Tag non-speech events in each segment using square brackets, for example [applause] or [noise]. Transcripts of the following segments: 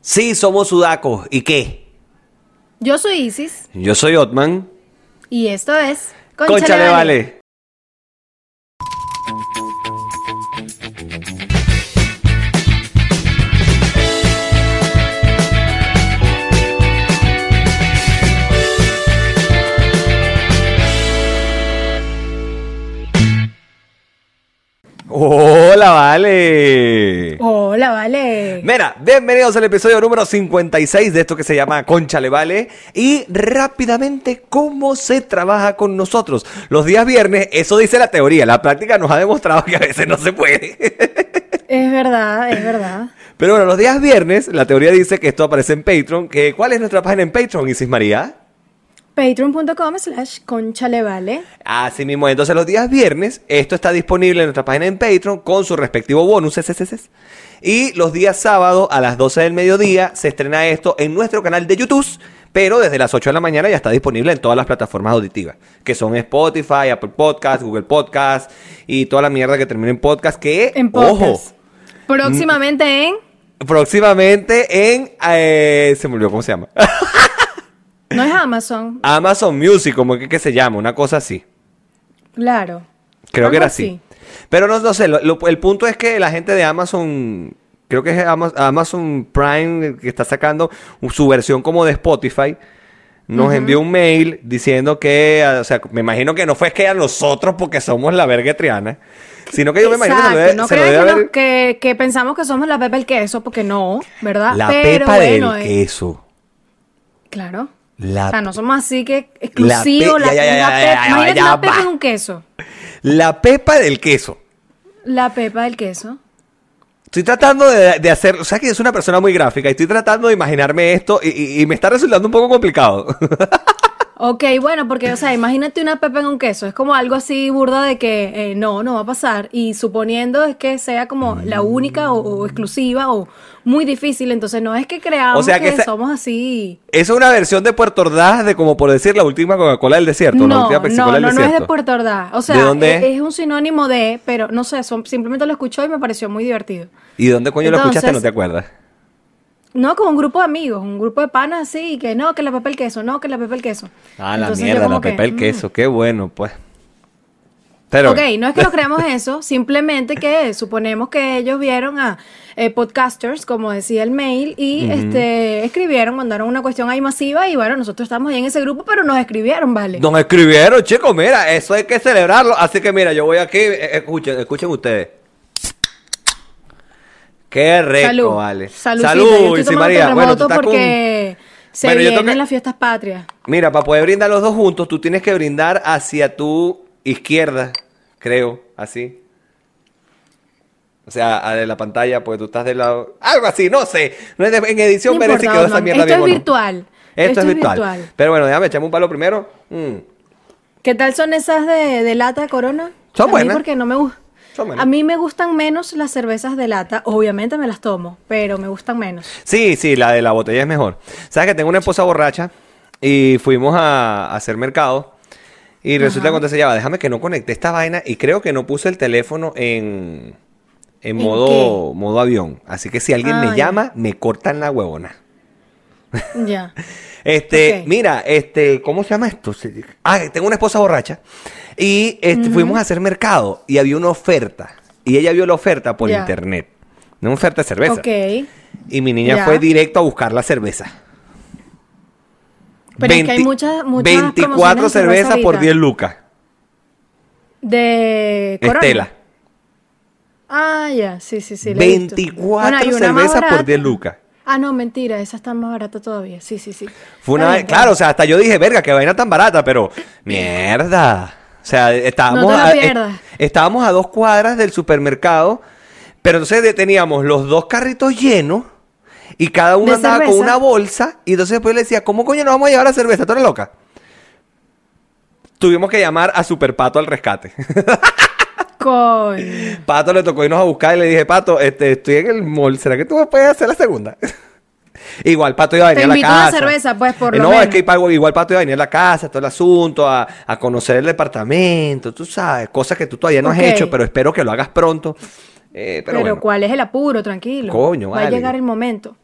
Sí, somos sudacos. ¿Y qué? Yo soy Isis Yo soy Otman. y esto es Conchale, vale. Hola, vale. Hola, vale. Mira, bienvenidos al episodio número 56 de esto que se llama Conchale Vale. Y rápidamente, ¿cómo se trabaja con nosotros? Los días viernes, eso dice la teoría. La práctica nos ha demostrado que a veces no se puede. Es verdad, es verdad. Pero bueno, los días viernes, la teoría dice que esto aparece en Patreon. Que, ¿Cuál es nuestra página en Patreon, Isis María? Patreon.com slash conchalevale. Así mismo, entonces los días viernes, esto está disponible en nuestra página en Patreon con su respectivo bonus. es, es, es, es. Y los días sábados a las 12 del mediodía se estrena esto en nuestro canal de YouTube. Pero desde las 8 de la mañana ya está disponible en todas las plataformas auditivas, que son Spotify, Apple Podcast, Google Podcast y toda la mierda que termina en podcast, que, En ojo, podcast. Próximamente en... próximamente en, eh, se me olvidó cómo se llama, [laughs] No es Amazon. Amazon Music, como que, que se llama, una cosa así. Claro. Creo Algo que era así. Pero no, no sé, lo- lo- el punto es que la gente de Amazon, creo que es Ama- Amazon Prime que está sacando su versión como de Spotify, nos envió un mail diciendo que, o sea, me imagino que no fue que a nosotros porque somos la verga triana, sino que yo me imagino que se lo Exacto, debe, no se lo crean debe que, no- haber- que- que pensamos que somos la pepa del queso, porque no, ¿verdad? la Pero pepa bueno, del eh, queso. Claro. La, o sea, no somos así que exclusivo. pe- La, pepa- en un queso. la pepa del queso. La pepa del queso. Estoy tratando de, de hacer, o sea que es una persona muy gráfica y estoy tratando de imaginarme esto y, y- y me está resultando un poco complicado. [laughs] Ok, bueno, porque, o sea, imagínate una pepa en un queso. Es como algo así burda de que eh, no, no va a pasar. Y suponiendo es que sea como la única o, o exclusiva o muy difícil. Entonces no es que creamos O sea, que que, esa- somos así. Es una versión de Puerto Ordaz de como por decir la última Coca-Cola del desierto, la No, última Pepsi no, del no, no es de Puerto Ordaz. O sea, ¿De dónde es, un sinónimo de, pero no sé, son- simplemente lo escuchó y me pareció muy divertido. ¿Y dónde coño lo escuchaste? No te acuerdas. No, con un grupo de amigos, un grupo de panas así, que no, que la pepa el queso, no, que la pepa el queso. Ah, la Entonces mierda, la que, pepa el mm. queso, qué bueno, pues. Pero, ok, no es que no creamos eso, simplemente que [laughs] suponemos que ellos vieron a eh, podcasters, como decía el mail, y este escribieron, mandaron una cuestión ahí masiva, y bueno, nosotros estamos ahí en ese grupo, pero nos escribieron, ¿vale? nos escribieron, chicos, mira, eso hay que celebrarlo. Así que mira, yo voy aquí, eh, escuchen, escuchen ustedes. Qué rico, Salud. vale. Salud, Salud, María. Bueno, tú estás con- porque se Bueno, yo vienen tengo que- las fiestas patrias. Mira, para poder brindar los dos juntos, tú tienes que brindar hacia tu izquierda, creo, así. O sea, a de la pantalla, pues tú estás del lado. Algo así, no sé. No es de- en edición No importa, quedó esa mierda esto bien es o no. virtual. Esto, es virtual. Pero bueno, déjame echarme un palo primero. Mm. ¿Qué tal son esas de, de lata Corona? Son a mí buenas. porque no me gu- Son buenas. A mí me gustan menos las cervezas de lata. Obviamente me las tomo, pero me gustan menos. Sí, sí, la de la botella es mejor. Sabes que tengo una esposa borracha y fuimos a, a hacer mercado. Y resulta Ajá. cuando se llama, déjame que no conecté esta vaina y creo que no puse el teléfono en, en ¿En modo, modo avión. Así que si alguien Ah, me ya. llama, me cortan la huevona. [laughs] Ya. Este, mira, este, ¿cómo se llama esto? Ah, tengo una esposa borracha. Y este, fuimos a hacer mercado y había una oferta. Y ella vio la oferta por internet. Una oferta de cerveza. Ok. Y mi niña fue directo a buscar la cerveza. Pero es que hay muchas, muchas 24 promociones de cerveza cervezas por ahorita. 10 lucas. De Corona. Estela. Ah, ya, sí, sí, sí. la he visto. 24 hay una más cervezas por barata. 10 lucas. Ah, no, mentira, esa está más barata todavía. Sí, sí, sí. Fue una vez, claro, o sea, hasta yo dije, verga, qué vaina tan barata, pero mierda. O sea, estábamos, No a, est- estábamos a dos cuadras del supermercado, pero entonces teníamos los dos carritos llenos y cada uno ¿De andaba con una bolsa y entonces después le decía, ¿cómo coño nos vamos a llevar la cerveza? ¿Tú eres loca? Tuvimos que llamar a Superpato al rescate. [laughs] Coño. Pato le tocó irnos a buscar y le dije, Pato, este, estoy en el mall, ¿será que tú me puedes hacer la segunda? [laughs] igual Pato iba a venir Te a la invito a una casa. cerveza, pues, por Eh, lo No, menos. es que igual Pato iba a venir a la casa, todo el asunto, a, a conocer el departamento, tú sabes, cosas que tú todavía no has hecho, pero espero que lo hagas pronto. Eh, pero Pero, bueno. ¿cuál es el apuro? Tranquilo. Coño, Va a llegar el momento.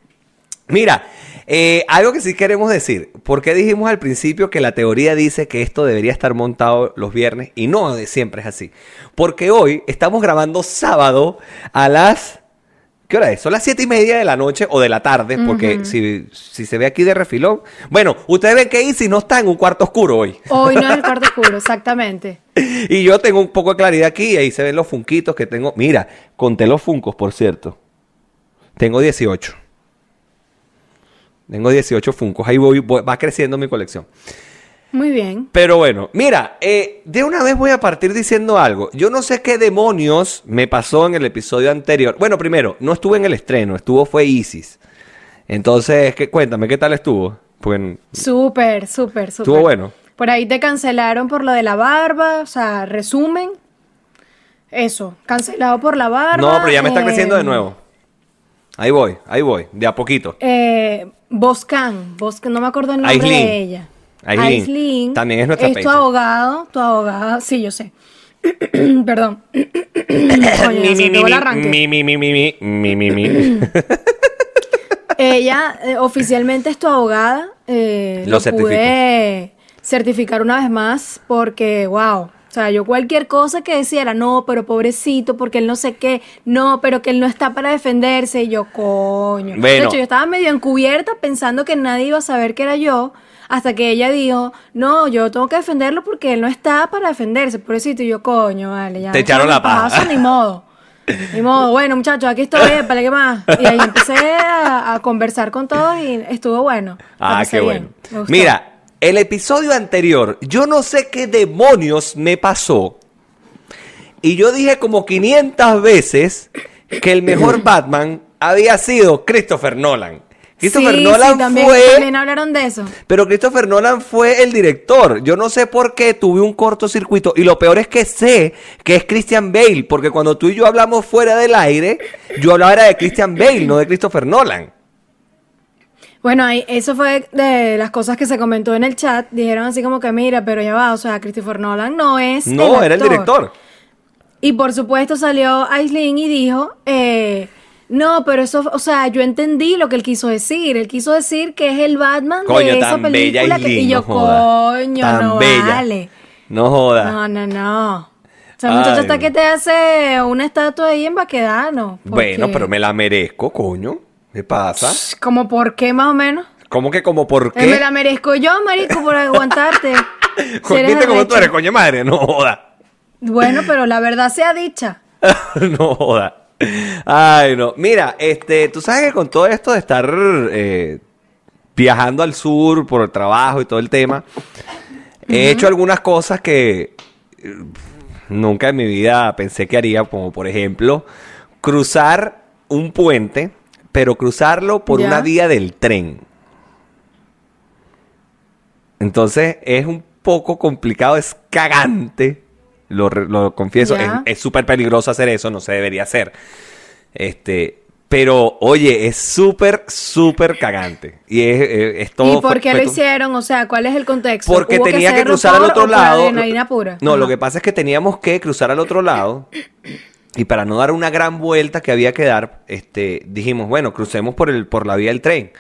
Mira, eh, algo que sí queremos decir. ¿Por qué dijimos al principio que la teoría dice que esto debería estar montado los viernes y no de siempre es así? Porque hoy estamos grabando sábado a las... ¿Qué hora es? Son las siete y media de la noche o de la tarde, porque si, si se ve aquí de refilón. Bueno, ustedes ven que Easy no está en un cuarto oscuro hoy. Hoy no es el cuarto [laughs] oscuro, exactamente. Y yo tengo un poco de claridad aquí y ahí se ven los funquitos que tengo. Mira, conté los funcos, por cierto. Tengo 18. Tengo 18 funcos. Ahí voy, voy- va creciendo mi colección. Muy bien. Pero bueno, mira, eh, de una vez voy a partir diciendo algo. Yo no sé qué demonios me pasó en el episodio anterior. Bueno, primero, no estuve en el estreno, estuvo fue Isis. Entonces, ¿qué, cuéntame, ¿qué tal estuvo? Súper, súper, súper. Estuvo bueno. Por ahí te cancelaron por lo de la barba, o sea, resumen. Eso, cancelado por la barba. no, pero ya me está eh, creciendo de nuevo. Ahí voy, ahí voy, de a poquito. Eh, Boscan, Boscan, no me acuerdo el nombre de ella. Aislinn También es nuestra tu patron. abogado, tu abogada, sí, yo sé. [clears throat] Perdón. [clears throat] El arranque. mi, mi, mi, mi, mi, mi, mi, mi. [laughs] Ella eh, oficialmente es tu abogada. eh, Lo lo pude certificar una vez más porque, wow. O sea, yo cualquier cosa que decía no, pero pobrecito, porque él no sé qué, no, pero que él no está para defenderse, y yo, coño. De Bueno. hecho, yo estaba medio encubierta pensando que nadie iba a saber que era yo, hasta que ella dijo, no, yo tengo que defenderlo porque él no está para defenderse, pobrecito, y yo, coño, vale, ya. Te echaron la paja. Ni modo. Ni modo, bueno, muchachos, aquí estoy, [laughs] para qué más. Y ahí empecé a, a conversar con todos y estuvo bueno. Ah, qué bien, bueno. Mira, el episodio anterior, yo no sé qué demonios me pasó. Y yo dije como 500 veces que el mejor [clears throat] Batman había sido Christopher Nolan. Christopher sí, Nolan sí, también, fue. también hablaron de eso. Pero Christopher Nolan fue el director. Yo no sé por qué tuve un cortocircuito. Y lo peor es que sé que es Christian Bale. Porque cuando tú y yo hablamos fuera del aire, yo hablaba era de Christian Bale, no de Christopher Nolan. Bueno, ahí, eso fue de las cosas que se comentó en el chat. Dijeron así como que, mira, pero ya va, o sea, Christopher Nolan no es. No, era el director. Y por supuesto salió Aislinn y dijo, eh, no, pero eso, o sea, yo entendí lo que él quiso decir. Él quiso decir que es el Batman Coño, de esa bella película. que- y yo, no coño, Tan no bella. vale. No joda. No, no, no. O sea, muchacho hasta que te hace una estatua ahí en Baquedano. Bueno, pero me la merezco, coño. ¿Qué pasa? ¿Como por qué más o menos? ¿Cómo que como por Eh, Me qué? la merezco yo, marico, por aguantarte. [laughs] ¿Viste cómo tú eres, coño madre? No joda. Bueno, pero la verdad sea dicha. [laughs] no joda. Ay, no. Mira, este, tú sabes que con todo esto de estar eh, viajando al sur por el trabajo y todo el tema, he hecho algunas cosas que eh, nunca en mi vida pensé que haría, como por ejemplo, cruzar un puente, pero cruzarlo por Ya. una vía del tren. Entonces es un poco complicado, es cagante. Lo, confieso, Ya. es- súper peligroso hacer eso, no se debería hacer. Este, pero oye, es súper, súper cagante. Y es, es- es todo. ¿Y por qué lo hicieron? O sea, ¿cuál es el contexto? Porque ¿Hubo tenía que cruzar al otro lado. pura? No, lo que pasa es que teníamos que cruzar al otro lado. Y para no dar una gran vuelta que había que dar, este, dijimos, bueno, crucemos por el, por la vía del tren.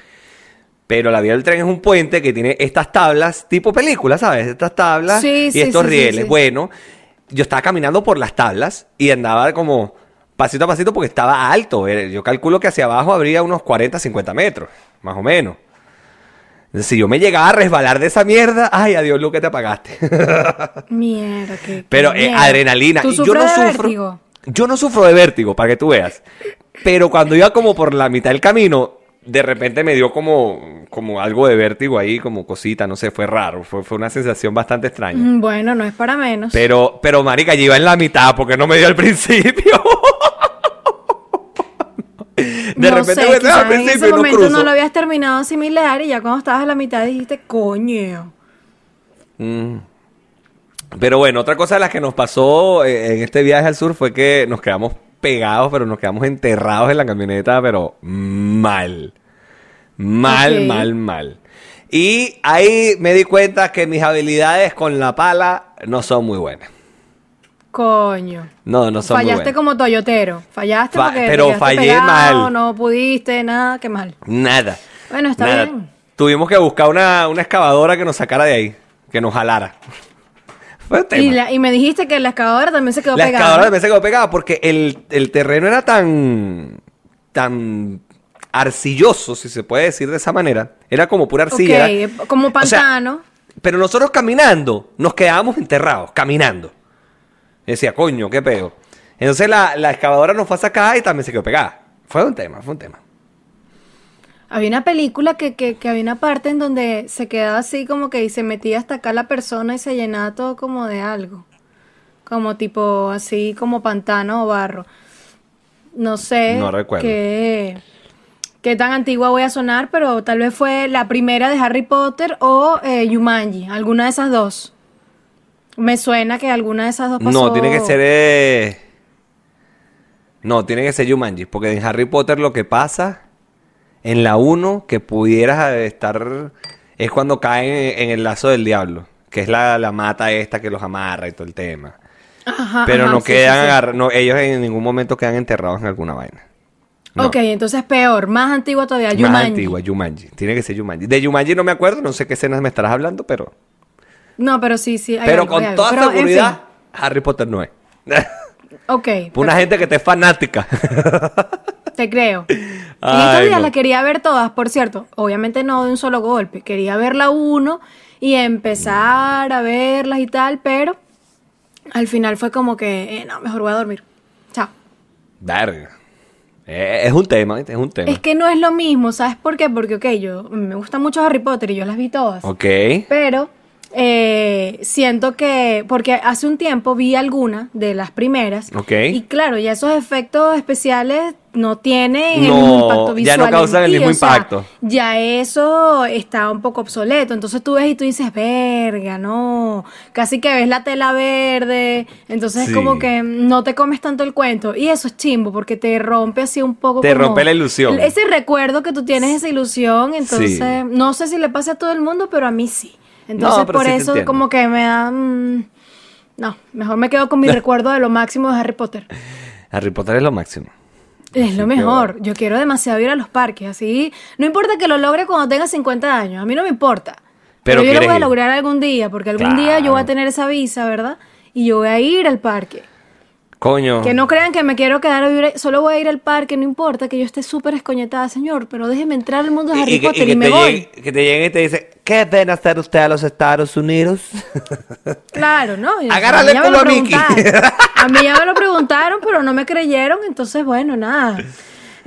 Pero la vía del tren es un puente que tiene estas tablas, tipo película, ¿sabes? Estas tablas Sí, y sí, estos sí, rieles. Bueno, yo estaba caminando por las tablas y andaba como pasito a pasito porque estaba alto. Yo calculo que hacia abajo habría unos 40, 50 metros, más o menos. Si yo me llegaba a resbalar de esa mierda, ay, adiós, Lu, que te apagaste. [laughs] Mierda, qué- Pero qué eh, mierda. adrenalina. ¿Tú y yo no sufro. vértigo? Yo no sufro de vértigo, para que tú veas. Pero cuando iba como por la mitad del camino, de repente me dio como, como algo de vértigo ahí, como cosita, no sé, fue raro. Fue, fue una sensación bastante extraña. Mm, Bueno, no es para menos. Pero, pero, marica, yo iba en la mitad porque no me dio al principio. [laughs] De no repente sé, me al en principio ese y no momento cruzo. no lo habías terminado de asimilar y ya cuando estabas a la mitad dijiste, coño. Mm. Pero bueno, otra cosa de las que nos pasó eh, en este viaje al sur fue que nos quedamos pegados, pero nos quedamos enterrados en la camioneta, pero mal. Mal, mal, mal. Y ahí me di cuenta que mis habilidades con la pala no son muy buenas. Coño. No, no son muy Fallaste buenas. como toyotero. Fallaste Fa- porque pero fallé pegado, mal. No pudiste, nada, qué mal. Nada. Bueno, está Nada, bien. Tuvimos que buscar una, una excavadora que nos sacara de ahí, que nos jalara. Y, la- y me dijiste que la excavadora también se quedó La pegada. excavadora también se quedó pegada porque el, el terreno era tan, tan arcilloso, si se puede decir de esa manera. Era como pura arcilla. Ok, Era- como o sea, pantano. pero nosotros caminando, nos quedábamos enterrados, caminando. Y decía, coño, qué pedo. Entonces la, la excavadora nos fue a sacar y también se quedó pegada. Fue un tema, fue un tema. Había una película que, que, que había una parte en donde se quedaba así como que y se metía hasta acá la persona y se llenaba todo como de algo. Como tipo así como pantano o barro. No sé No recuerdo. qué, qué tan antigua voy a sonar, pero tal vez fue la primera de Harry Potter o eh, Yumanji, alguna de esas dos. Me suena que alguna de esas dos pasó. No, tiene que ser... eh, No, tiene que ser Jumanji, porque en Harry Potter lo que pasa en la 1 que pudieras estar es cuando caen en el lazo del diablo, que es la, la mata esta que los amarra y todo el tema. Ajá, Pero ajá, no sí, quedan sí. no, ellos en ningún momento quedan enterrados en alguna vaina. No. Ok, entonces peor, más antigua todavía, Más Yumanji. antigua, Jumanji. Tiene que ser Jumanji. De Jumanji no me acuerdo, no sé qué escenas me estarás hablando, pero... No, pero sí, sí. hay pero algo, con hay toda Pero, en seguridad, Harry Potter no es. ok, [laughs] Una gente que te es fanática. [laughs] te creo. [laughs] En Ay, estos días no. la quería ver todas, por cierto. Obviamente no de un solo golpe. Quería verla uno y empezar a verlas y tal, pero al final fue como que, eh, no, mejor voy a dormir. Chao. Verga. Eh, es un tema, es un tema. Es que no es lo mismo, ¿sabes por qué? Porque, ok, yo me gusta mucho Harry Potter y yo las vi todas. Ok. Pero eh, siento que, porque hace un tiempo vi alguna de las primeras. Ok. Y claro, ya esos efectos especiales no tienen el No, mismo impacto ya visual. no en causan el mismo o sea, impacto. ya eso está un poco obsoleto. Entonces tú ves y tú dices, verga, no. Casi que ves la tela verde. Entonces Sí. es como que no te comes tanto el cuento. Y eso es chimbo, porque te rompe así un poco. Te como rompe la ilusión. Ese recuerdo que tú tienes, esa ilusión. Entonces, Sí. no sé si le pasa a todo el mundo, pero a mí sí. Entonces, pero por sí eso, como que me da. mm, no, mejor me quedo con mi [laughs] recuerdo de lo máximo de Harry Potter. Harry Potter es lo máximo. Es lo mejor. Yo quiero demasiado ir a los parques, así. No importa que lo logre cuando tenga 50 años, a mí no me importa. Pero Pero, yo lo voy a ir. lograr algún día, porque algún Claro. día yo voy a tener esa visa, ¿verdad? Y yo voy a ir al parque. Coño. Que no crean que me quiero quedar a vivir, solo voy a ir al parque, no importa que yo esté súper escoñetada, señor, pero déjeme entrar al mundo de Harry y, Potter y, que, me voy. llegue, que te lleguen y te dicen, ¿qué ven a hacer usted a los Estados Unidos? [laughs] Claro, ¿no? Agárrale lo a Mickey. A mí ya me lo [laughs] preguntaron, pero no me creyeron, entonces, bueno, nada.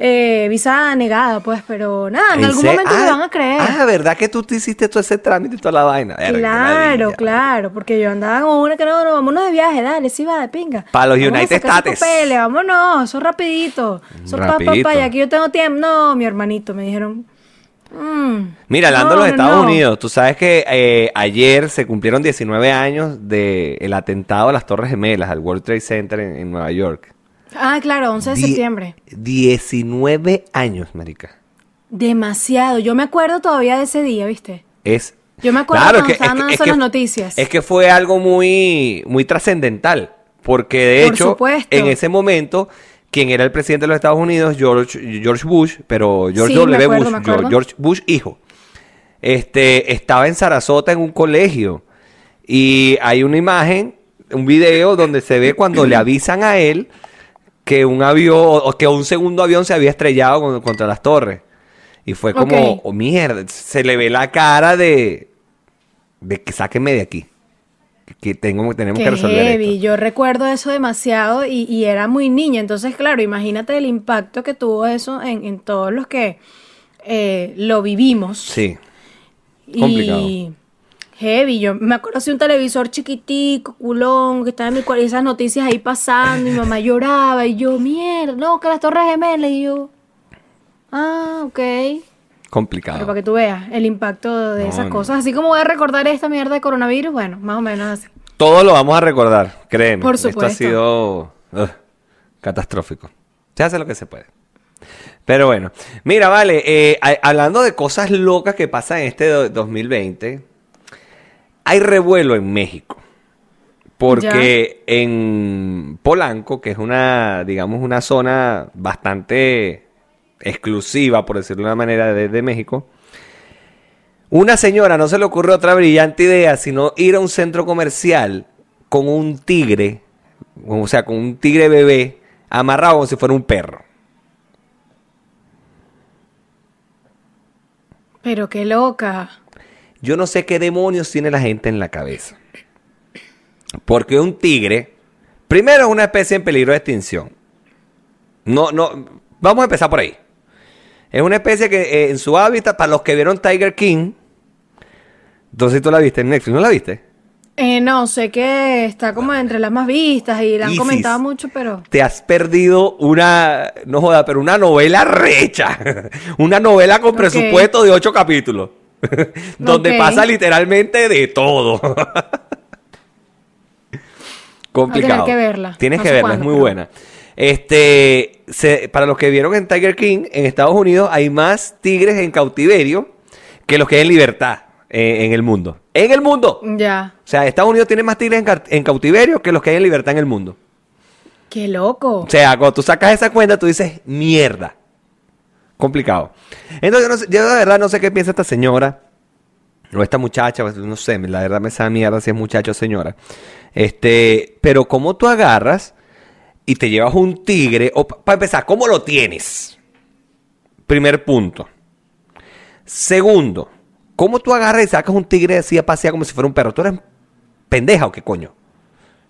Eh, visa negada, pues, pero nada, en, algún momento me Ah, van a creer. Ah, ¿verdad que tú te hiciste todo ese trámite y toda la vaina? Verga, claro, claro, porque yo andaba con una que no, no, vámonos de viaje, dale, sí va de pinga. Pa' los United States. papeles, vámonos, eso rapidito. Eso pa, pa, Rapidito. pa, y aquí yo tengo tiempo. No, mi hermanito, me dijeron. mm, Mira, hablando no, de los Estados no. Unidos, tú sabes que eh, ayer se cumplieron 19 años del atentado a las Torres Gemelas, al World Trade Center en, en Nueva York. Ah, claro, 11 de Die- septiembre. 19 años, marica. Demasiado. Yo me acuerdo todavía de ese día, ¿viste? Es... Yo me acuerdo cuando estaban dando las noticias. Es que fue algo muy, muy trascendental. Porque de Por hecho, supuesto. en ese momento, quien era el presidente de los Estados Unidos, George, George Bush, pero George Sí, W. acuerdo, Bush. George Bush hijo, este, estaba en Sarasota en un colegio. Y hay una imagen, un video donde se ve cuando le avisan a él que un avión, o que un segundo avión se había estrellado con- contra las torres. Y fue como, oh, mierda, se le ve la cara de, de que sáquenme de aquí. Que tengo, tenemos Qué que resolver heavy. esto. Yo recuerdo eso demasiado y, y era muy niña. Entonces, claro, imagínate el impacto que tuvo eso en, en todos los que eh, lo vivimos. Sí. Y complicado. Heavy. Yo me acuerdo así un televisor chiquitico, culón, que estaba en mi cuarto y esas noticias ahí pasando. Y mi mamá lloraba y yo, mierda, no, que las torres gemelas. Y yo, ah, ok. Pero Complicado. para que tú veas el impacto de No, esas no. cosas. Así como voy a recordar esta mierda de coronavirus, bueno, más o menos así. Todo lo vamos a recordar, créeme. Por Esto ha supuesto. sido catastrófico. Se hace lo que se puede. Pero bueno, mira, vale, eh, hablando de cosas locas que pasan en este do- 2020, hay revuelo en México. Porque en Polanco, que es una, digamos, una zona bastante exclusiva, por decirlo de una manera, de, México. Una señora no se le ocurrió otra brillante idea, sino ir a un centro comercial con un tigre, o sea, con un tigre bebé, amarrado como si fuera un perro. Pero qué loca. Yo no sé qué demonios tiene la gente en la cabeza. Porque un tigre, primero es una especie en peligro de extinción. No, no, vamos a empezar por ahí. Es una especie que eh, en su hábitat, para los que vieron Tiger King, entonces tú la viste en Netflix, ¿no la viste? Eh, no, sé que está como entre las más vistas y la han comentado mucho, pero... Te has perdido una, no joda, pero una novela recha. [laughs] una novela con presupuesto de ocho capítulos. [laughs] donde pasa literalmente de todo. [laughs] Complicado. que verla. Tienes que verla, es muy buena. Este, para los que vieron en Tiger King, en Estados Unidos hay más tigres en cautiverio que los que hay en libertad eh, en el mundo. En el mundo. Ya. O sea, Estados Unidos tiene más tigres en, cautiverio que los que hay en libertad en el mundo. Qué loco. O sea, cuando tú sacas esa cuenta, tú dices, mierda. Complicado. Entonces, yo, de verdad no sé qué piensa esta señora. O esta muchacha, pues, no sé, la verdad me sabe mierda si es muchacho o señora. Este, pero ¿cómo tú agarras y te llevas un tigre? O para empezar, ¿cómo lo tienes? Primer punto. Segundo, ¿Cómo tú agarras y sacas un tigre así a pasear como si fuera un perro? ¿Tú eres pendeja o qué coño?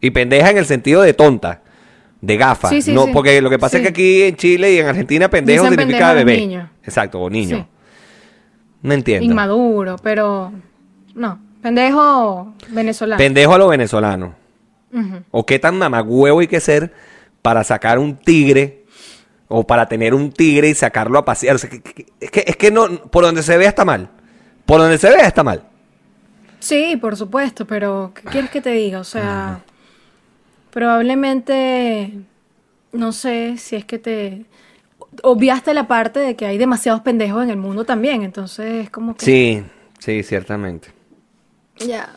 Y pendeja en el sentido de tonta, de gafa. no, porque lo que pasa es que aquí en Chile y en Argentina pendejo significa bebé. Exacto, o niño. No entiendo. Inmaduro, pero no. Pendejo venezolano. Pendejo a lo venezolano. O qué tan mamagüevo hay que ser para sacar un tigre o para tener un tigre y sacarlo a pasear. es, que, es que no, por donde se ve está mal. Por donde se ve está mal. Sí, por supuesto, pero ¿qué quieres que te diga? O sea, probablemente, no sé si es que te obviaste la parte de que hay demasiados pendejos en el mundo también, entonces es como que... Sí, sí, ciertamente. Ya.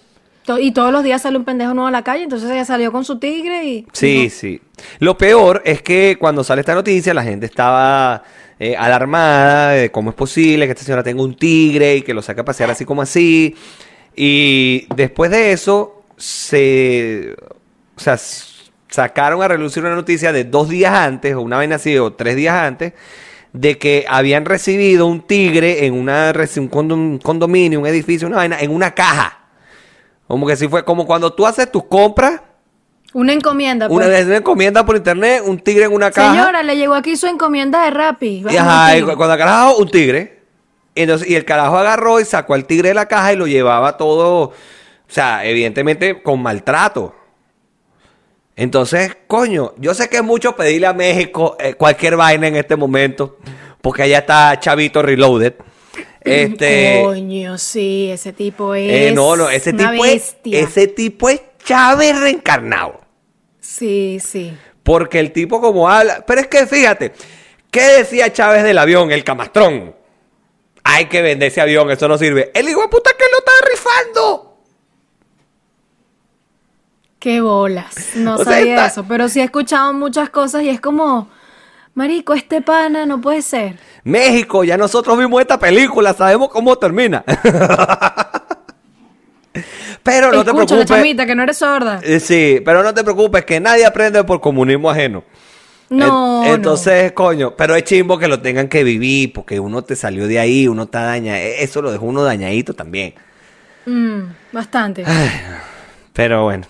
Y todos los días sale un pendejo nuevo a la calle, entonces ella salió con su tigre y... Sí, sí. Lo peor es que cuando sale esta noticia la gente estaba eh, alarmada de cómo es posible que esta señora tenga un tigre y que lo saque a pasear así como así. Y después de eso, se. O sea, sacaron a relucir una noticia de dos días antes, o una vez así, o tres días antes, de que habían recibido un tigre en una, un condominio, un edificio, una vaina, en una caja. Como que si fue como cuando tú haces tus compras una encomienda. Pues. Una, encomienda por internet, un tigre en una caja. Señora, le llegó aquí su encomienda de Rappi. Y, ajá, y cuando carajo, un tigre. Entonces, y el carajo agarró y sacó al tigre de la caja y lo llevaba todo, o sea, evidentemente con maltrato. Entonces, coño, yo sé que es mucho pedirle a México eh, cualquier vaina en este momento, porque allá está Chavito Reloaded. [laughs] Este, coño, sí, ese tipo eh, es. no, no, ese tipo es. Ese tipo es Chávez reencarnado. Sí, sí. Porque el tipo como habla... Pero es que fíjate, ¿qué decía Chávez del avión, el camastrón? Hay que vender ese avión, eso no sirve. El hijo de puta que lo está rifando. Qué bolas. No [laughs] sabía eso, pero sí he escuchado muchas cosas y es como, marico, este pana no puede ser. México, ya nosotros vimos esta película, sabemos cómo termina. [laughs] Pero no te preocupes. la chamita, que no eres sorda. Eh, sí, pero no te preocupes, que nadie aprende por comunismo ajeno. No. entonces, coño, pero es chimbo que lo tengan que vivir, porque uno te salió de ahí, uno está dañado. E, eso lo dejó uno dañadito también. Mm, bastante. pero bueno.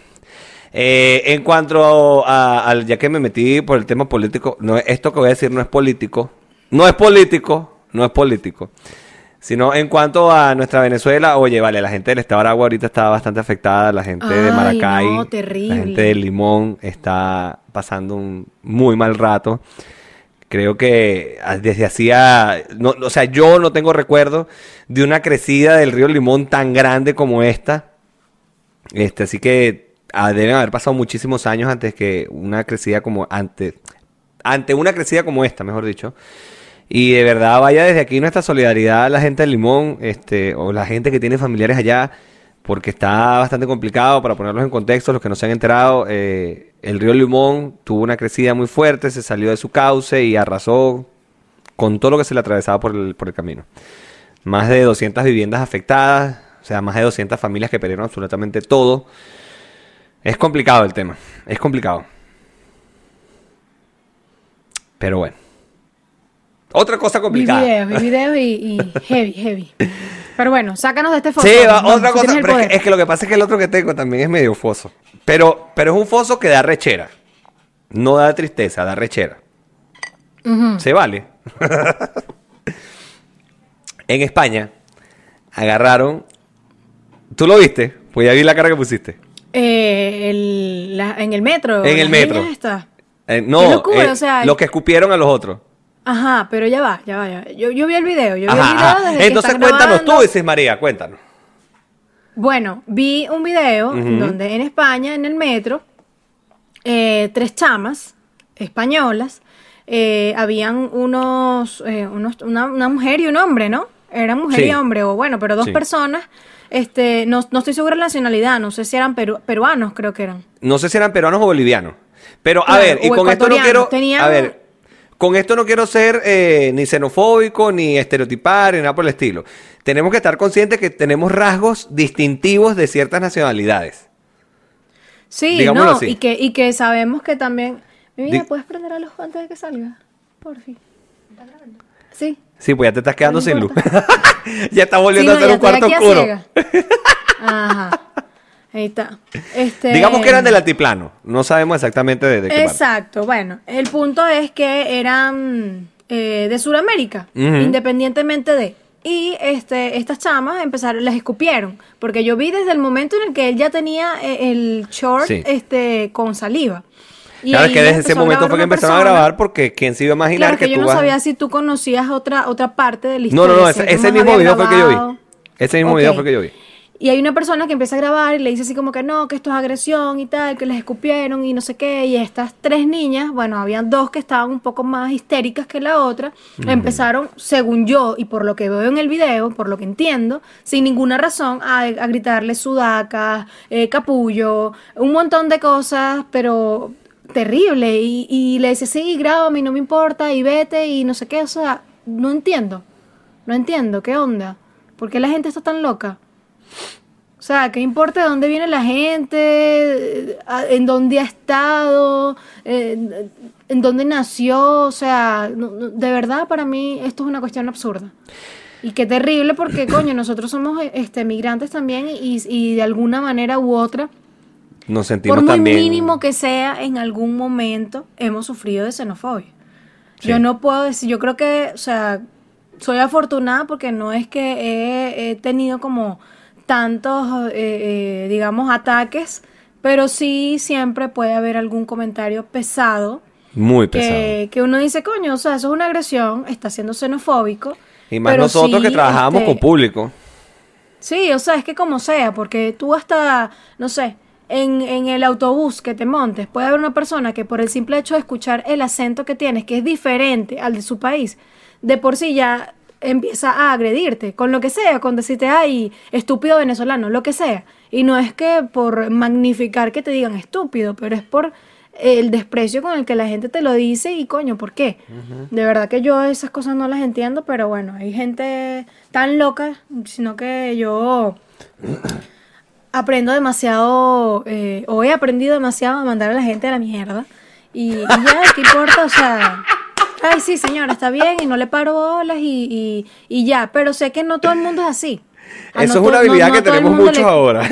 Eh, en cuanto a, ya que me metí por el tema político, no, esto que voy a decir no es político. No es político, no es político. Sino en cuanto a nuestra Venezuela, oye, vale, la gente del Estado de Aragua ahorita está bastante afectada, la gente de Maracay, la gente de Limón está pasando un muy mal rato. Creo que ah, desde hacía, no, o sea, yo no tengo recuerdo de una crecida del río Limón tan grande como esta. Este, así que ah, deben haber pasado muchísimos años antes que una crecida como antes, ante una crecida como esta, mejor dicho. Y de verdad, vaya desde aquí nuestra solidaridad a la gente de Limón, este, o la gente que tiene familiares allá, porque está bastante complicado para ponerlos en contexto, los que no se han enterado. Eh, el río Limón tuvo una crecida muy fuerte, se salió de su cauce y arrasó con todo lo que se le atravesaba por el, por el camino. Más de 200 viviendas afectadas, o sea, más de 200 familias que perdieron absolutamente todo. Es complicado el tema, es complicado. Pero bueno. Otra cosa Vi complicada. videos, vi videos y, y [laughs] heavy, heavy. Pero bueno, sácanos de este foso. Sí, va, otra cosa. pero es, que, poder. es que lo que pasa es que el otro que tengo también es medio foso. Pero, pero es un foso que da rechera. No da tristeza, da rechera. Se vale. [laughs] en España agarraron. ¿Tú lo viste? Pues ya vi la cara que pusiste. Eh, el- la- en el metro. En el metro. Eh, no, locura, eh, o sea, los que escupieron a los otros. Ajá, pero ya va, ya va, ya va. Yo, yo vi el video, yo vi el video desde Entonces cuéntanos tú, grabando. dices María, cuéntanos. Bueno, vi un video Ujú. donde en España, en el metro, eh, tres chamas españolas, eh, habían unos, unos una, una mujer y un hombre, ¿no? Eran mujer Sí. y hombre, o bueno, pero dos Sí. personas, este, no, no estoy segura de la nacionalidad, no sé si eran peru- peruanos, creo que eran. No sé si eran peruanos o bolivianos. Pero a ver, y con esto no quiero. Tenían- A ver, con esto no quiero ser eh, ni xenofóbico, ni estereotipar, ni nada por el estilo. Tenemos que estar conscientes que tenemos rasgos distintivos de ciertas nacionalidades. Sí, Digámoslo no, así. y que, y que sabemos que también... Mi vida, Di- ¿puedes prender a los antes de que salga? Por fin. Sí. Sí, pues ya te estás quedando No sin luz. [laughs] ya está Sí, volviendo no, a ser un cuarto oscuro. Ajá. Ahí está. Este... Digamos que eran del altiplano. No sabemos exactamente de, de qué parte. Exacto. Bueno, el punto es que eran eh, de Sudamérica, independientemente de. Y este, estas chamas empezaron, les escupieron. Porque yo vi desde el momento en el que él ya tenía eh, el short Sí. este, con saliva. Y Claro, es que desde ese momento fue que empezaron a grabar porque quién se iba a imaginar Claro, que, yo tú no vas- sabía si tú conocías otra, otra parte de la No, historia. no, no, si ese, ese mismo video fue el que yo vi. grabado. Ese mismo video fue que yo vi. Y hay una persona que empieza a grabar y le dice así como que no, que esto es agresión y tal, que les escupieron y no sé qué. Y estas tres niñas, bueno, habían dos que estaban un poco más histéricas que la otra, empezaron, según yo y por lo que veo en el video, por lo que entiendo, sin ninguna razón, a, a gritarle sudacas, eh, capullo, un montón de cosas, pero terrible. Y, le dice, sí, grábame no me importa y vete y no sé qué. O sea, no entiendo. No entiendo, ¿qué onda? ¿Por qué la gente está tan loca? O sea, ¿qué importa de dónde viene la gente? ¿En dónde ha estado? eh, ¿En dónde nació? O sea, de verdad para mí esto es una cuestión absurda. Y qué terrible porque, coño, nosotros somos este, migrantes también y de alguna manera u otra, Nos sentimos por muy también. mínimo que sea, en algún momento hemos sufrido de xenofobia. Sí. Yo no puedo decir, yo creo que, o sea, soy afortunada porque no es que he, he tenido como tantos, eh, eh, digamos, ataques, pero sí siempre puede haber algún comentario pesado Muy pesado. que, que uno dice, coño, o sea, eso es una agresión, está siendo xenofóbico. Y más pero nosotros sí, que trabajamos este, con público. Sí, o sea, es que como sea, porque tú hasta, no sé, en, en el autobús que te montes, puede haber una persona que por el simple hecho de escuchar el acento que tienes, que es diferente al de su país, de por sí ya empieza a agredirte, con lo que sea, con decirte, ay, estúpido venezolano, lo que sea. Y no es que por magnificar que te digan estúpido, pero es por el desprecio con el que la gente te lo dice y coño, ¿por qué? De verdad que yo esas cosas no las entiendo, pero bueno, hay gente tan loca, sino que yo [coughs] aprendo demasiado, eh, o he aprendido demasiado a mandar a la gente a la mierda. Y, y ya, ¿qué importa? O sea, ay, sí, señora, está bien, y no le paro bolas y, y, y ya, pero sé que no todo el mundo es así. A Eso no es una no- habilidad no que tenemos muchos le- ahora.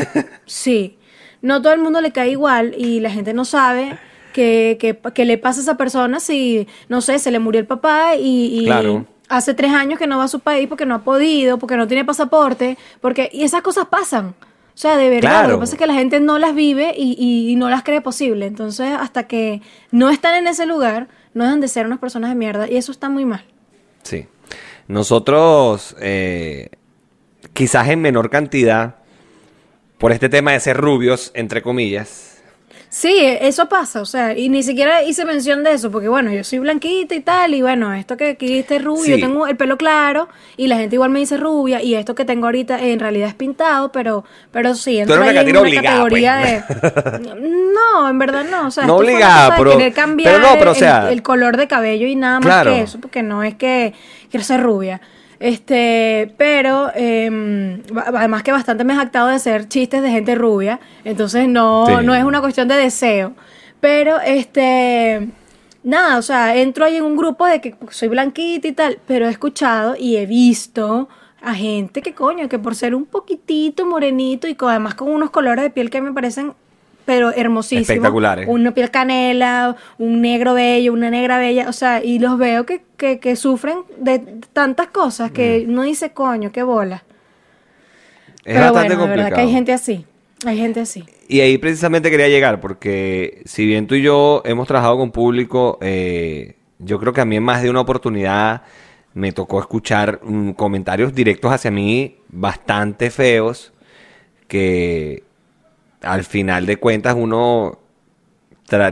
Sí, no todo el mundo le cae igual y la gente no sabe que, que, que le pasa a esa persona si, no sé, se le murió el papá y, y Claro. hace tres años que no va a su país porque no ha podido, porque no tiene pasaporte, porque y esas cosas pasan. O sea, de verdad, Claro. lo que pasa es que la gente no las vive y, y- y no las cree posible. Entonces, hasta que no están en ese lugar, no dejan de ser unas personas de mierda y eso está muy mal. Sí. Nosotros, eh, quizás en menor cantidad, por este tema de ser rubios, entre comillas. Sí, eso pasa, o sea, y ni siquiera hice mención de eso, porque bueno, yo soy blanquita y tal, y bueno, esto que aquí este rubio, Sí. yo tengo el pelo claro, y la gente igual me dice rubia, y esto que tengo ahorita en realidad es pintado, pero, pero sí, Tú entro eres una ahí en catira una obligada, categoría pues. de... No, en verdad no, o sea, No obligada, pero- querer cambiar pero no, pero, o el- sea- el, color de cabello y nada más Claro. que eso, porque no es que quiero ser rubia. Este, pero eh, además que bastante me he jactado de hacer chistes de gente rubia, entonces no, Sí. no es una cuestión de deseo. Pero este, nada, o sea, entro ahí en un grupo de que soy blanquita y tal, pero he escuchado y he visto a gente que coño, que por ser un poquitito morenito y además con unos colores de piel que me parecen pero hermosísimos. Espectaculares. Una piel canela, un negro bello, una negra bella, o sea, y los veo que, que, que sufren de tantas cosas que Mm. uno dice, coño, qué bola. Es pero bastante bueno, de verdad que complicado. hay gente así, hay gente así. Y ahí precisamente quería llegar, porque si bien tú y yo hemos trabajado con público, eh, yo creo que a mí en más de una oportunidad me tocó escuchar mm, comentarios directos hacia mí bastante feos, que al final de cuentas uno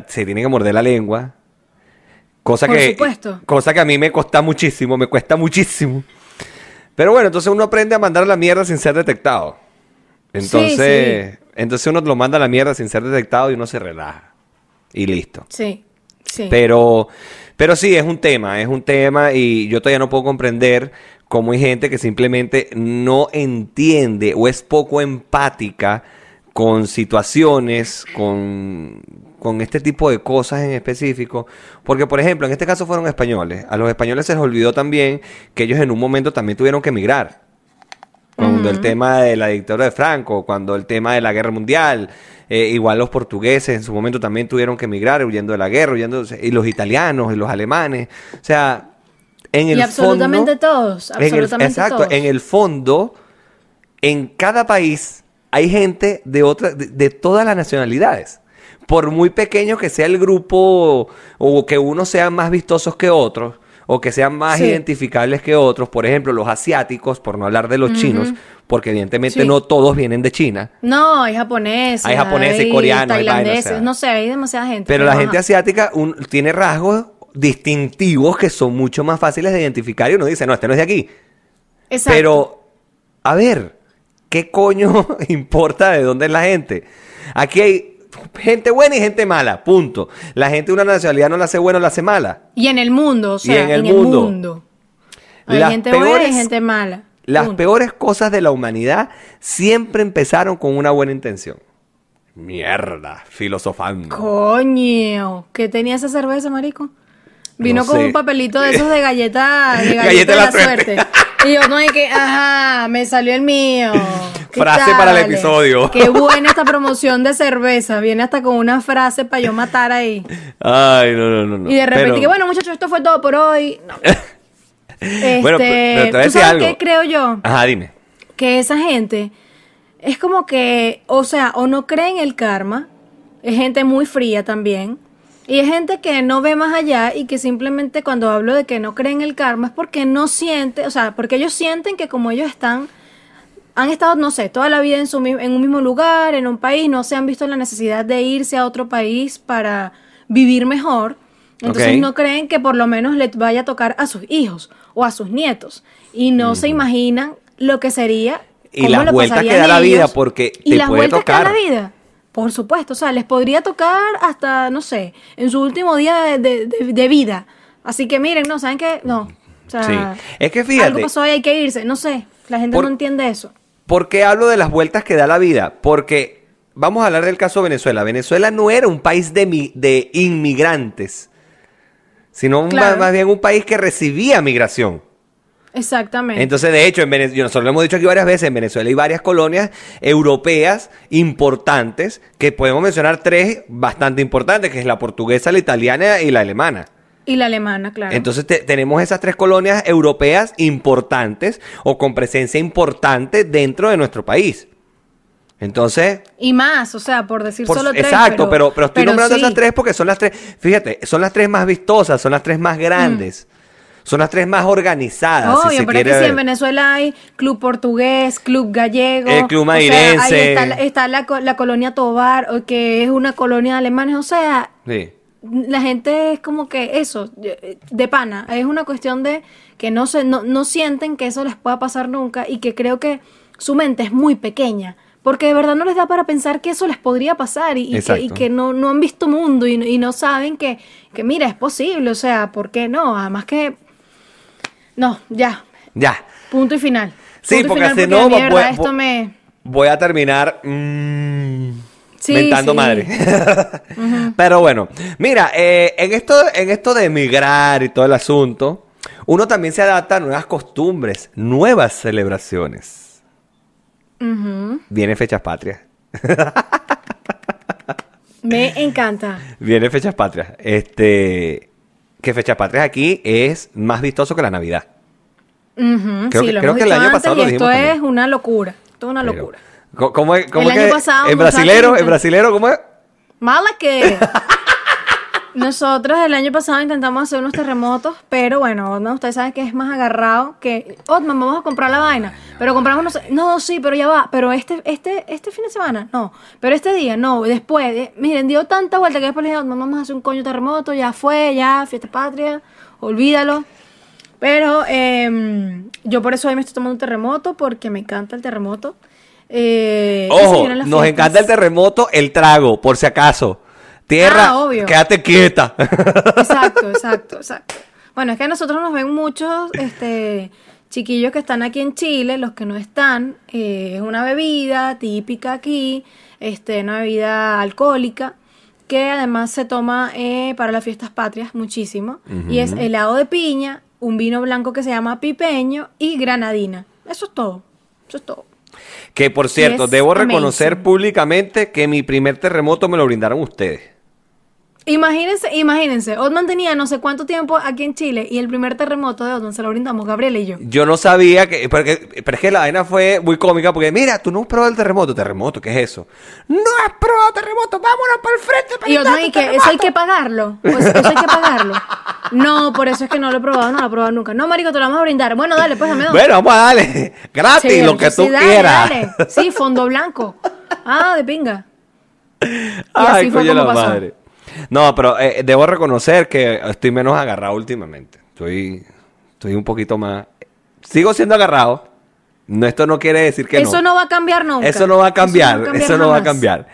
se tiene que morder la lengua. Cosa Por que, supuesto. cosa que a mí me cuesta muchísimo, me cuesta muchísimo. Pero bueno, entonces uno aprende a mandar a la mierda sin ser detectado. Entonces, sí. entonces uno lo manda a la mierda sin ser detectado y uno se relaja. Y listo. Sí, sí. Pero, pero sí, es un tema, es un tema y yo todavía no puedo comprender cómo hay gente que simplemente no entiende o es poco empática con situaciones, con, con este tipo de cosas en específico. Porque, por ejemplo, en este caso fueron españoles. A los españoles se les olvidó también que ellos en un momento también tuvieron que emigrar. Cuando el tema de la dictadura de Franco, cuando el tema de la guerra mundial, eh, igual los portugueses en su momento también tuvieron que emigrar huyendo de la guerra, huyendo, y los italianos y los alemanes. O sea, en el y absolutamente fondo, todos, en el- exacto, todos. en el fondo, en cada país hay gente de otra, de, de todas las nacionalidades. Por muy pequeño que sea el grupo o que unos sean más vistosos que otros o que sean más Sí. identificables que otros, por ejemplo, los asiáticos, por no hablar de los chinos, porque evidentemente Sí. no todos vienen de China, No, hay japoneses. Hay japoneses, hay coreanos, hay vainas, tailandeses, o sea. no sé, hay demasiada gente. pero la gente asiática un- tiene rasgos distintivos que son mucho más fáciles de identificar y uno dice, no, este no es de aquí. Exacto. Pero, a ver, ¿qué coño [laughs] importa de dónde es la gente? Aquí hay gente buena y gente mala, punto. La gente de una nacionalidad no la hace buena o la hace mala. Y en el mundo, o sea, en el en el mundo. Hay Las gente buena y gente mala. Las peores cosas de la humanidad siempre empezaron con una buena intención. Mierda, filosofando. Coño, ¿qué tenía esa cerveza, marico? Vino No con sé. un papelito de esos de galleta, [laughs] de galleta, Galleta de la, suerte. Y yo no hay que, ajá, me salió el mío. [laughs] ¿Qué Frase para el episodio. Qué [laughs] buena esta promoción de cerveza. Viene hasta con una frase para yo matar ahí. Ay, no, no, no. no. Y de repente, Pero- que bueno, muchachos, esto fue todo por hoy. No. Este, Bueno, pero- pero te voy a ¿tú sabes algo. qué creo yo? Ajá, dime. que esa gente es como que, o sea, o no cree en el karma, es gente muy fría también, y es gente que no ve más allá y que simplemente cuando hablo de que no cree en el karma es porque no siente, o sea, porque ellos sienten que como ellos están, han estado, no sé, toda la vida en, su, en un mismo lugar, en un país, no se han visto la necesidad de irse a otro país para vivir mejor. Entonces no creen que por lo menos le vaya a tocar a sus hijos o a sus nietos. Y no se imaginan lo que sería. Y cómo las vueltas que da la vida, porque y te las puede vueltas que da tocar. la vida. Por supuesto, o sea, les podría tocar hasta, no sé, en su último día de, de- de- de vida. Así que miren, no, ¿saben qué? No. O sea, Sí. Es que fíjate- Algo pasó ahí, hay que irse. No sé, la gente Por- no entiende eso. ¿Por qué hablo de las vueltas que da la vida? Porque vamos a hablar del caso de Venezuela. Venezuela no era un país de, mi- de inmigrantes, sino un- más bien un país que recibía migración. Exactamente. Entonces, de hecho, en Venezuela, nosotros lo hemos dicho aquí varias veces, en Venezuela hay varias colonias europeas importantes, que podemos mencionar tres bastante importantes, que es la portuguesa, la italiana y la alemana. y la alemana, claro. Entonces te- tenemos esas tres colonias europeas importantes o con presencia importante dentro de nuestro país. Entonces, y más, o sea, por decir por- solo tres. exacto, pero, pero, estoy nombrando sí. esas tres porque son las tres, fíjate, son las tres más vistosas, son las tres más grandes. Son las tres más organizadas. si Obvio, se pero es que si en Venezuela hay club portugués, club gallego. El club o sea, mairense. ahí está, la, está la, la colonia Tobar, o que es una colonia de alemanes. O sea, Sí. la gente es como que eso, de pana. Es una cuestión de que no, se, no, no sienten que eso les pueda pasar nunca y que creo que su mente es muy pequeña. Porque de verdad no les da para pensar que eso les podría pasar y, y que, Exacto. y que no, no han visto mundo y, no- y no saben que, que, mira, es posible. O sea, ¿por qué no? Además que... No, ya, Ya. punto y final. Sí, Punto porque final, si porque no, voy- esto me... Voy a terminar mm, Sí, mentando sí. madre. [laughs] Pero bueno, mira, eh, en, esto, en esto de emigrar y todo el asunto, uno también se adapta a nuevas costumbres, nuevas celebraciones. Ujú. Viene fechas patrias. Me encanta. [laughs] Viene fechas patrias. Este. Que fechas patrias aquí es más vistoso que la Navidad. Creo sí, que- lo creo que el año pasado esto es una locura. Esto es una Pero, locura. ¿Cómo, cómo es? cómo El año pasado, en brasilero, en brasilero, ¿cómo es? Mala que. Nosotros el año pasado intentamos hacer unos terremotos, pero bueno, Otman, ustedes saben que es más agarrado que. Otman, vamos a comprar la vaina. Pero compramos unos. No, sí, pero ya va. Pero este, este, este fin de semana, no. Pero este día, no. Después, de- miren, dio tanta vuelta que después le dije, Otman, vamos a hacer un coño terremoto, ya fue, ya, fiesta patria, olvídalo. Pero em, yo por eso hoy me estoy tomando un terremoto, porque me encanta el terremoto. Eh, Ojo, nos fiestas. encanta el terremoto, el trago, por si acaso. Tierra, Ah, obvio. quédate quieta. Exacto, [laughs] exacto, exacto. Bueno, es que a nosotros nos ven muchos este, chiquillos que están aquí en Chile, los que no están. eh, es una bebida típica aquí, este, una bebida alcohólica, que además se toma eh, para las fiestas patrias muchísimo. Y es helado de piña, un vino blanco que se llama pipeño y granadina. Eso es todo. Eso es todo. que por cierto, debo reconocer amazing. públicamente que mi primer terremoto me lo brindaron ustedes. Imagínense, imagínense, Otman tenía no sé cuánto tiempo aquí en Chile y el primer terremoto de Otman se lo brindamos Gabriela y yo. Yo no sabía que. Porque, pero es que la vaina fue muy cómica porque, mira, tú no has probado el terremoto. ¿Terremoto? ¿Qué es eso? No has probado terremoto. Vámonos para el frente. para Y Otman, ¿y que ¿Eso hay que pagarlo? Pues, ¿Eso hay que pagarlo? No, por eso es que no lo he probado, no lo he probado nunca. No, marico, te lo vamos a brindar. Bueno, dale, pues dame dos. Bueno, vamos a darle. [laughs] Gratis, Sí, lo que sí, tú dale, quieras. dale. Sí, fondo blanco. Ah, de pinga. [laughs] Ay, así fue como la pasó. madre. No, pero eh, debo reconocer que estoy menos agarrado últimamente. Estoy, estoy un poquito más. Sigo siendo agarrado. No, esto no quiere decir que Eso no va a cambiar nunca. Eso no va a cambiar. Eso Eso no va a cambiar.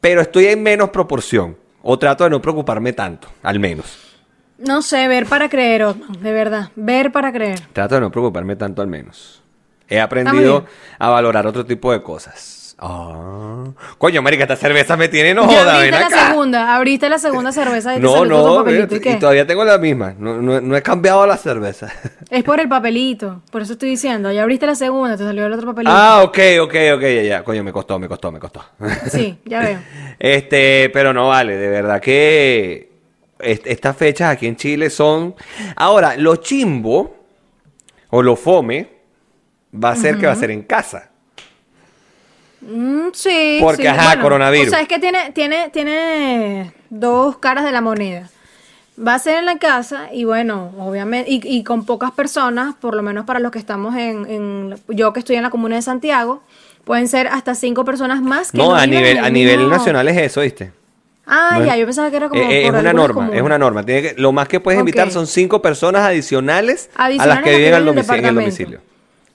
Pero estoy en menos proporción. O trato de no preocuparme tanto, al menos. No sé, ver para creer, de verdad. Ver para creer. Trato de no preocuparme tanto, al menos. He aprendido a valorar otro tipo de cosas. Ah. Coño, marica, esta cerveza me tiene no joda, ven la acá. segunda, abriste la segunda cerveza te No, no, papelito. ¿Y todavía tengo la misma. No, no- no he cambiado la cerveza. [laughs] Es por el papelito, por eso estoy diciendo. Ya abriste la segunda, te salió el otro papelito. ah, ok, ok, ok, ya, ya. Coño, me costó, me costó, me costó. [laughs] Sí, ya veo. Este, pero no vale, de verdad que est- estas fechas aquí en Chile son. Ahora, lo chimbo o lo fome va a ser que va a ser en casa. Mm, sí. Porque, sí, ajá, coronavirus. O sea, es que tiene, tiene, tiene dos caras de la moneda. Va a ser en la casa y bueno, obviamente, y, y con pocas personas, por lo menos para los que estamos en, en- yo que estoy en la comuna de Santiago, pueden ser hasta cinco personas más que No, a nivel, el a nivel nacional es eso, ¿viste? Ah, No ya, es- yo pensaba que era como Eh, eh, es una norma, es una norma. Tiene que- lo más que puedes invitar son cinco personas adicionales, a las que viven al en el en domicilio.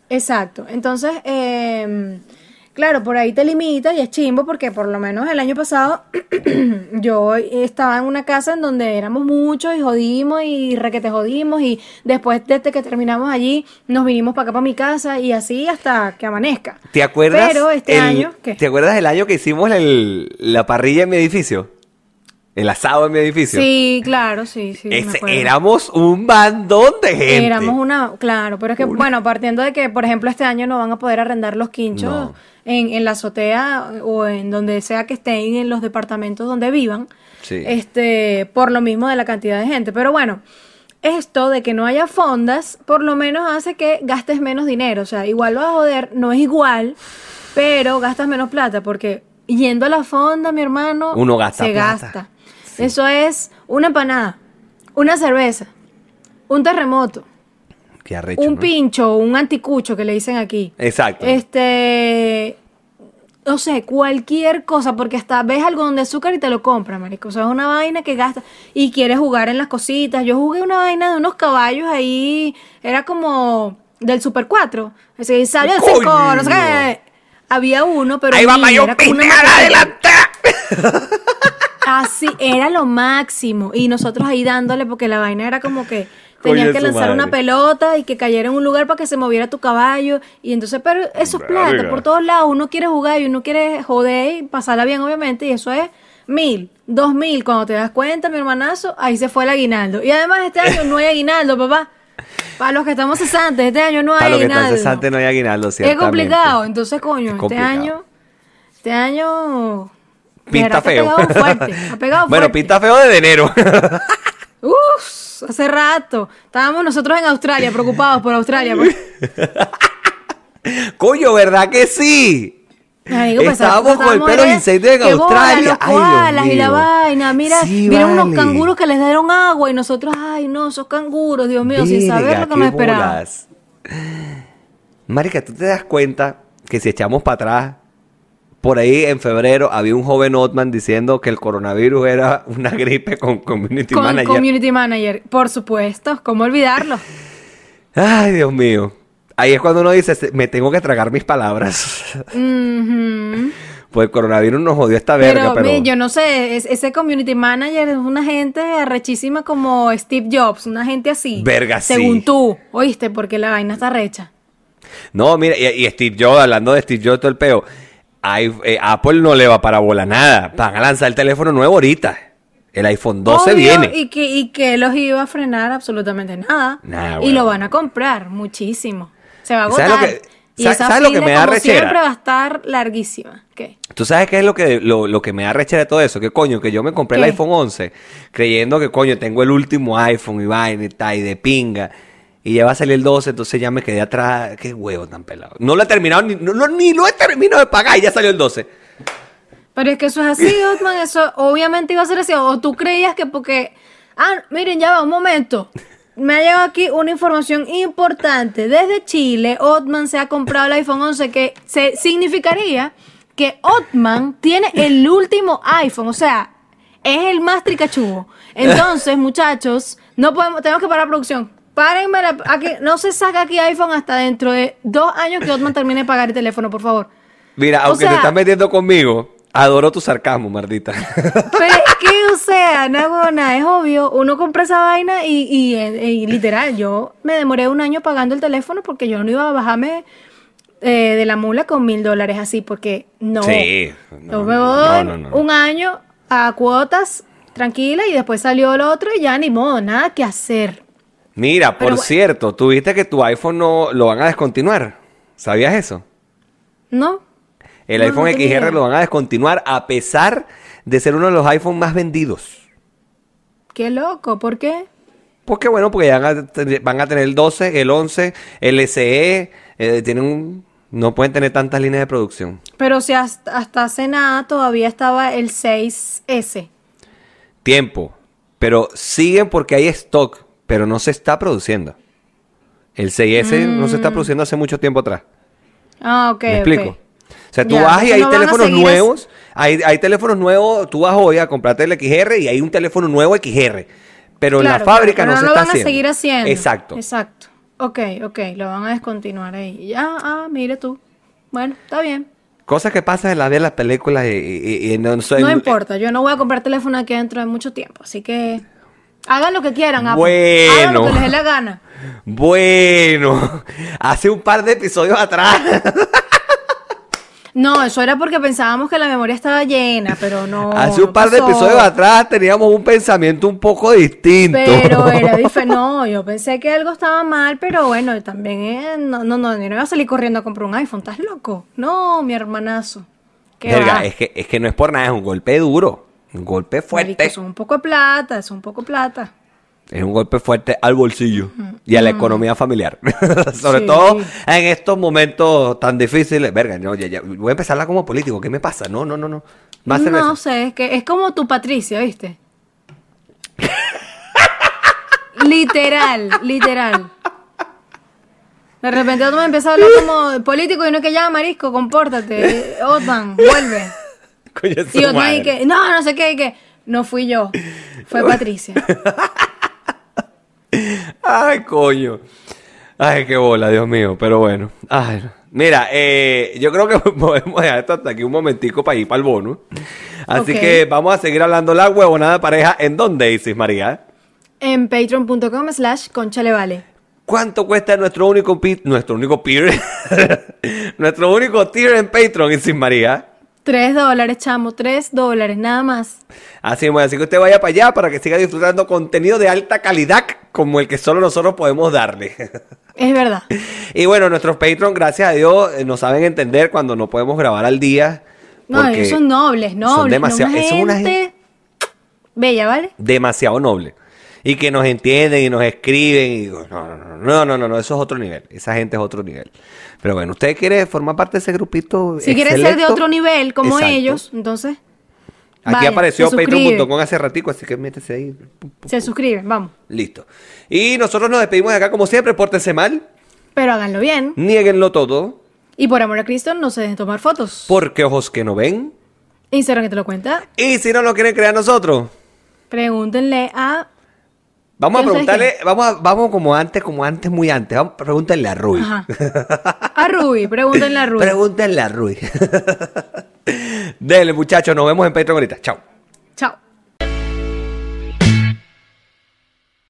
Exacto. Entonces, eh, claro, por ahí te limita y es chimbo porque por lo menos el año pasado [clears throat] yo estaba en una casa en donde éramos muchos y jodimos y requete jodimos y después desde que terminamos allí nos vinimos para acá para mi casa y así hasta que amanezca. ¿Te acuerdas? Pero este el- año, ¿qué? ¿Te acuerdas el año que hicimos el- la parrilla en mi edificio? El asado en mi edificio. Sí, claro, sí, sí. me éramos un bandón de gente. Éramos una, claro, pero es que, bueno, partiendo de que, por ejemplo, este año no van a poder arrendar los quinchos No. en, en la azotea o en donde sea que estén en los departamentos donde vivan, Sí. este, por lo mismo de la cantidad de gente. Pero bueno, esto de que no haya fondas, por lo menos hace que gastes menos dinero. O sea, igual vas a joder, no es igual, pero gastas menos plata, porque yendo a la fonda, mi hermano, Uno gasta se plata. gasta. Eso es una empanada, una cerveza, un terremoto, Qué arrecho, un ¿no? pincho, un anticucho que le dicen aquí. Exacto. Este, no sé, cualquier cosa, porque hasta ves algodón de azúcar y te lo compras, marico. O sea, es una vaina que gasta y quieres jugar en las cositas. Yo jugué una vaina de unos caballos ahí, era como del Super 4. Así, salió el 5, no sé. Había uno, pero Ahí va niño, Mayo era como una Pineda maquinita. adelante. Así, era lo máximo. Y nosotros ahí dándole, porque la vaina era como que tenías que lanzar madre. una pelota y que cayera en un lugar para que se moviera tu caballo. Y entonces, pero eso es plata por todos lados. Uno quiere jugar y uno quiere joder y pasarla bien, obviamente. Y eso es mil, dos mil. Cuando te das cuenta, mi hermanazo, ahí se fue el aguinaldo. Y además, este año no hay aguinaldo, papá. Para los que estamos cesantes, este año no hay Para lo que está aguinaldo. cesante no hay aguinaldo, es complicado. Entonces, coño, Es este año. Este año. Pinta feo. Ha pegado fuerte. Ha [laughs] pegado bueno, fuerte. pinta feo de enero. [laughs] Uf, hace rato. Estábamos nosotros en Australia, preocupados por Australia. pues. [laughs] Coño, ¿verdad que sí? Pues, Estábamos con el pelo de- incendio en que bola, Australia. los Ay, Dios y la vaina. Mira, Sí, mira unos canguros que les dieron agua y nosotros, ay, no, esos canguros, Dios mío, sin saber lo que nos esperaba. Marica, ¿tú te das cuenta que si echamos para atrás, por ahí en febrero había un joven Otman diciendo que el coronavirus era una gripe con community Con manager? community manager, por supuesto, ¿cómo olvidarlo? Ay, Dios mío. Ahí es cuando uno dice, "Se- me tengo que tragar mis palabras. Pues el coronavirus nos jodió esta verga, Pero, yo no sé, es- ese community manager es una gente arrechísima como Steve Jobs, una gente así. Verga, sí. Según tú, oíste, porque la vaina está recha. No, mira, y, y Steve Jobs, hablando de Steve Jobs, todo el peo. Eh, Apple no le va para bola nada. Van a lanzar el teléfono nuevo ahorita. El iPhone 12 Obvio, viene. Y que, y que los iba a frenar absolutamente nada. Nah, y lo van a comprar muchísimo. Se va a ¿Sabes agotar. lo que- y sa- esa sabes lo que fila, me da como rechera? siempre va a estar larguísima. ¿Qué? ¿Tú sabes qué es lo que, lo, lo que me da rechera de todo eso? Que coño, que yo me compré el iPhone 11 creyendo que coño, tengo el último iPhone y vaina y tal, y de pinga. Y ya va a salir el 12, entonces ya me quedé atrás. Qué huevo tan pelado. No lo he terminado, ni, no, ni lo he terminado de pagar y ya salió el 12. Pero es que eso es así, [laughs] Otman. Eso obviamente iba a ser así. O tú creías que porque. Ah, miren, ya va, un momento. Me ha llegado aquí una información importante. Desde Chile, Otman se ha comprado el iPhone 11, que se significaría que Otman tiene el último iPhone. O sea, es el más tricachudo. Entonces, muchachos, no podemos, tenemos que parar producción. Párenme la, aquí, no se saca aquí iPhone hasta dentro de dos años que Otman termine de pagar el teléfono, por favor. Mira, O aunque te estás metiendo conmigo, adoro tu sarcasmo, mardita. Pero es que, o sea, nada, es obvio. Uno compra esa vaina y, y, eh, y literal, yo me demoré un año pagando el teléfono porque yo no iba a bajarme eh, de la mula con mil dólares así, porque no. Sí, yo no, me no, voy no, no, no. un año a cuotas tranquila y después salió el otro y ya ni modo, nada que hacer. Mira, por Pero cierto, ¿tuviste que tu iPhone no lo van a descontinuar? ¿Sabías eso? ¿No? El No, iPhone no XR lo van a descontinuar a pesar de ser uno de los iPhones más vendidos. Qué loco, ¿por qué? Porque bueno, porque ya van a, tener- van a tener el 12, el 11, el SE, eh, tienen un- no pueden tener tantas líneas de producción. Pero si hasta, hasta hace nada todavía estaba el 6S. Tiempo, pero siguen porque hay stock, pero no se está produciendo. El 6S no se está produciendo hace mucho tiempo atrás. Ah, ok. ¿Me explico? O sea, tú Ya, vas y hay no teléfonos es- nuevos, hay, hay teléfonos nuevos, tú vas hoy a comprarte el XR y hay un teléfono nuevo XR, pero en la Claro, fábrica claro, no pero se lo está van haciendo. a seguir haciendo. Exacto. Exacto. Ok, ok, lo van a descontinuar ahí. Ya, ah, mire tú. Bueno, está bien. Cosas que pasan en la vida de las películas y, y- y no soy... No importa, yo no voy a comprar teléfono aquí dentro de mucho tiempo, así que hagan lo que quieran, Apple. Hagan lo que les dé la gana. Bueno, [laughs] hace un par de episodios atrás. No, eso era porque pensábamos que la memoria estaba llena, pero no. hace un no par de episodios atrás teníamos un pensamiento un poco distinto. Pero era [laughs] diferente. No, yo pensé que algo estaba mal, pero bueno, también eh, no, no, no, no iba a salir corriendo a comprar un iPhone, ¿estás loco? No, mi hermanazo. ¿Qué Verga, es que, es que no es por nada, es un golpe duro. Un golpe fuerte. Marico, es un poco de plata, es un poco de plata. Es un golpe fuerte al bolsillo y a la economía familiar. [laughs] Sobre Sí. todo en estos momentos tan difíciles. Verga, no, ya, ya, voy a empezarla como político. ¿Qué me pasa? No, no, no, no. Más no cerveza. sé, es que es como tu Patricia, ¿viste? [laughs] literal, literal. De repente otro me empieza a hablar como político y uno que ya, marisco, compórtate. Otan, vuelve. Y que, no, no sé qué, y que no fui yo, fue [laughs] Patricia. Ay, coño. Ay, qué bola, Dios mío. Pero bueno. Ay. Mira, eh, yo creo que [laughs] podemos dejar esto hasta aquí un momentico para ir para el bono. Así que vamos a seguir hablando la huevonada de pareja. ¿En dónde, Isis María? En patreon.com slash conchalevale. ¿Cuánto cuesta nuestro único pi- nuestro único peer? [laughs] nuestro único tier en Patreon, Isis María. Tres dólares, chamo, tres dólares, nada más. Así, bueno, así que usted vaya para allá para que siga disfrutando contenido de alta calidad como el que solo nosotros podemos darle. [laughs] Es verdad. y bueno, nuestros Patreon, gracias a Dios, eh, nos saben entender cuando no podemos grabar al día. No, ellos son nobles, nobles. son demasiado, una son una gente bella, ¿vale? demasiado noble. Y que nos entienden y nos escriben. Y digo, no, no, no, no, no, no, no, eso es otro nivel. Esa gente es otro nivel. Pero bueno, usted quiere formar parte de ese grupito. Si quieres ser de otro nivel como Exacto. ellos, entonces Aquí vaya, apareció suscribe. patreon.com hace ratico, así que métese ahí. Pum, pum. se suscriben, vamos. Listo. Y nosotros nos despedimos de acá como siempre. Pórtense mal, Pero háganlo bien. nieguenlo todo, Y por amor a Cristo, no se dejen tomar fotos. porque ojos que no ven. Instagram que te lo cuenta. Y si no lo quieren crear nosotros, Pregúntenle a. vamos a preguntarle, vamos, a- vamos como antes, como antes, muy antes. Vamos, pregúntenle a Rui. Ajá. [laughs] A Ruby, pregúntenle a Ruby. Pregúntenle a Rui. [laughs] Dele, muchachos, nos vemos en Patreon ahorita. Chao. Chao.